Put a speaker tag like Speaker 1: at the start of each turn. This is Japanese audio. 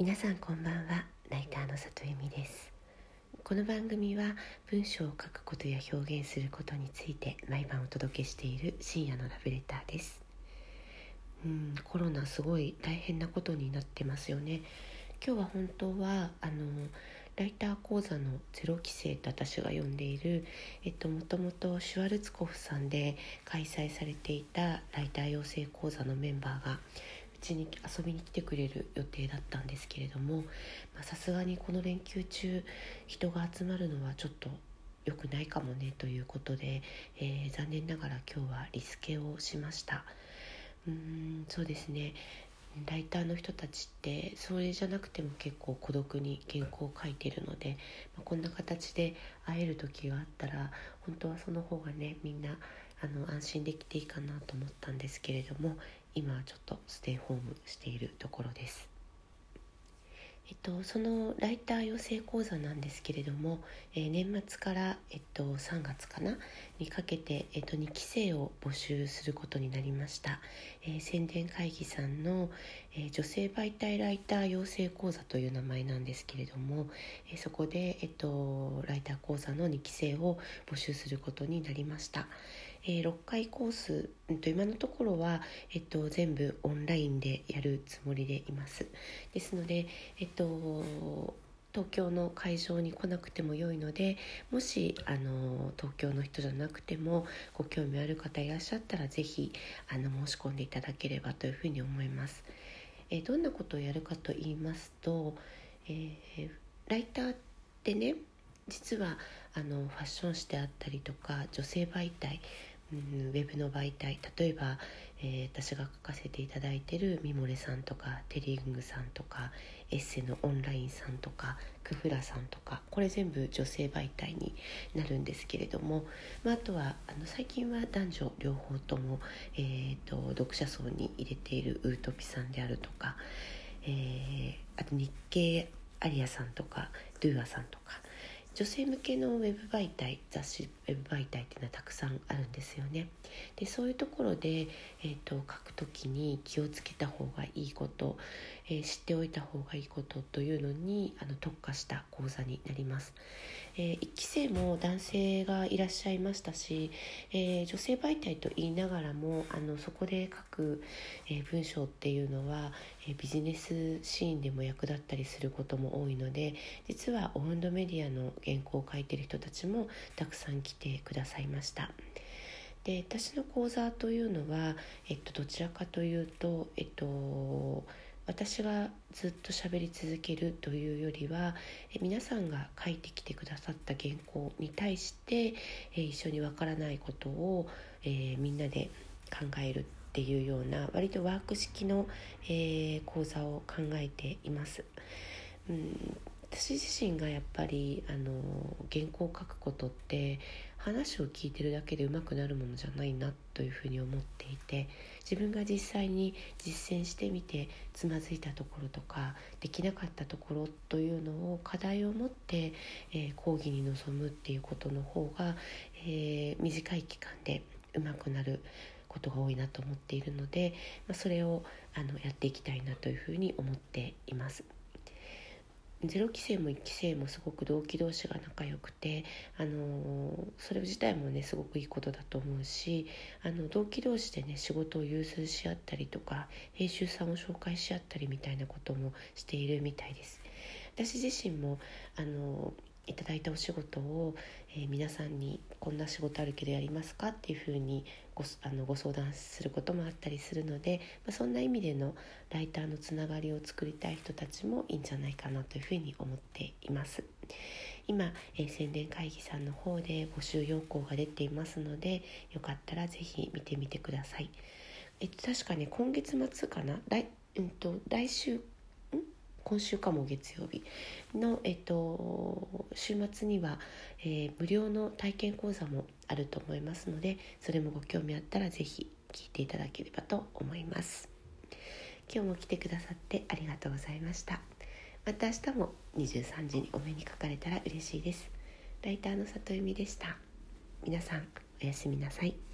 Speaker 1: 皆さんこんばんは。ライターの里由美です。この番組は文章を書くことや表現することについて毎晩お届けしている深夜のラブレターです。うんコロナすごい大変なことになってますよね。今日は本当はあのライター講座のゼロ規制と私が呼んでいる、えっと、もともとシュワルツコフさんで開催されていたライター養成講座のメンバーがちに遊びに来てくれる予定だったんですけれどもさすがにこの連休中人が集まるのはちょっと良くないかもねということで、えー、残念ながら今日はリスケをしました。うーんそうですね。ライターの人たちってそれじゃなくても結構孤独に原稿を書いてるので、まあ、こんな形で会える時があったら本当はその方がねみんなあの安心できていいかなと思ったんですけれども今ちょっとステイホームしているところです。えっと、そのライター養成講座なんですけれども、えー、年末から、えっと、3月かな？にかけて、えっと、2期生を募集することになりました、えー、宣伝会議さんの、えー、女性媒体ライター養成講座という名前なんですけれども、えそこで、えっと、ライター講座の2期生を募集することになりました。えー、6回コース、うん、と今のところは、えっと、全部オンラインでやるつもりでいますですので、えっと、東京の会場に来なくても良いのでもしあの東京の人じゃなくてもご興味ある方いらっしゃったら是非あの申し込んでいただければというふうに思います。え、どんなことをやるかと言いますと、えー、ライターってね実はあのファッション誌であったりとか女性媒体うん、ウェブの媒体例えば、えー、私が書かせていただいてるミモレさんとかテリングさんとかエッセのオンラインさんとかクフラさんとかこれ全部女性媒体になるんですけれども、まあ、あとはあの最近は男女両方とも、えーと、読者層に入れているウートピさんであるとか、えー、あと日経アリアさんとかドゥアさんとか女性向けのウェブ媒体雑誌ウェブ媒体っていうのはたくさんあるんですよね。でそういうところで、えーと、書く時に気をつけた方がいいこと、えー、知っておいた方がいいことというのにあの特化した講座になります。えー、1期生も男性がいらっしゃいましたし、えー、女性媒体と言いながらもあのそこで書く、えー、文章っていうのは、ビジネスシーンでも役立ったりすることも多いので実はオウンドメディアの原稿を書いてる人たちもたくさん来てくださいました。で私の講座というのは、えっと、どちらかというと、えっと、私がずっと喋り続けるというよりは皆さんが書いてきてくださった原稿に対して一緒にわからないことを、えー、みんなで考えるっていうような割とワーク式の、えー、講座を考えています。うん私自身がやっぱりあの原稿を書くことって話を聞いてるだけでうまくなるものじゃないなというふうに思っていて自分が実際に実践してみてつまずいたところとかできなかったところというのを課題を持って、えー、講義に臨むっていうことの方が、えー、短い期間でうまくなることが多いなと思っているので、まあ、それをあのやっていきたいなというふうに思っています。0期生も1期生もすごく同期同士が仲良くて、あのそれ自体もねすごくいいことだと思うしあの同期同士でね仕事を融通し合ったりとか編集さんを紹介し合ったりみたいなこともしているみたいです。私自身もあのいただいたお仕事を、えー、皆さんにこんな仕事あるけどやりますか？っていうふうにごあのご相談することもあったりするので、まあ、そんな意味でのライターのつながりを作りたい人たちもいいんじゃないかなというふうに思っています。今、えー、宣伝会議さんの方で募集要項が出ていますのでよかったら是非見てみてください。えっと、確かね今月末かな？来,、うんと、来週今週かも月曜日。の、えっと、週末には、えー、無料の体験講座もあると思いますのでそれもご興味あったら是非聞いていただければと思います。今日も来てくださってありがとうございました。また明日も23時にお目にかかれたら嬉しいです。ライターの里由美でした。皆さんおやすみなさい。